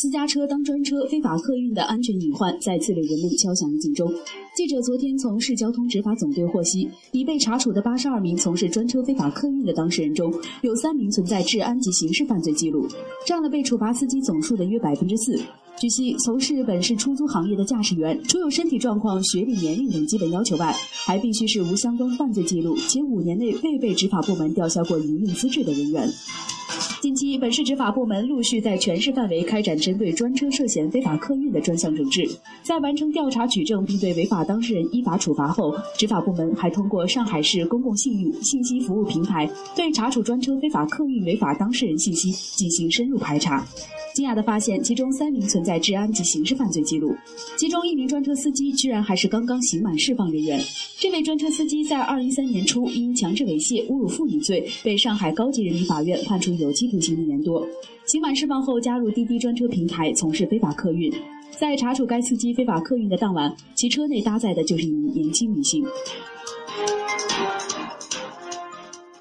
私家车当专车非法客运的安全隐患再次为人们敲响警钟。记者昨天从市交通执法总队获悉，已被查处的八十二名从事专车非法客运的当事人中，有三名存在治安及刑事犯罪记录，占了被处罚司机总数的约百分之四。据悉，从事本市出租行业的驾驶员，除有身体状况、学历、年龄等基本要求外，还必须是无相关犯罪记录，且五年内未被执法部门吊销过营运资质的人员。近期，本市执法部门陆续在全市范围开展针对专车涉嫌非法客运的专项整治。在完成调查取证并对违法当事人依法处罚后，执法部门还通过上海市公共信誉信息服务平台，对查处专车非法客运违法当事人信息进行深入排查。惊讶地发现，其中三名存在治安及刑事犯罪记录，其中一名专车司机居然还是刚刚刑满释放人员。这位专车司机在二零一三年初因强制猥亵、侮辱妇女罪，被上海高级人民法院判处有期徒刑一年多。刑满释放后，加入滴滴专车平台从事非法客运。在查处该司机非法客运的当晚，其车内搭载的就是一名年轻女性。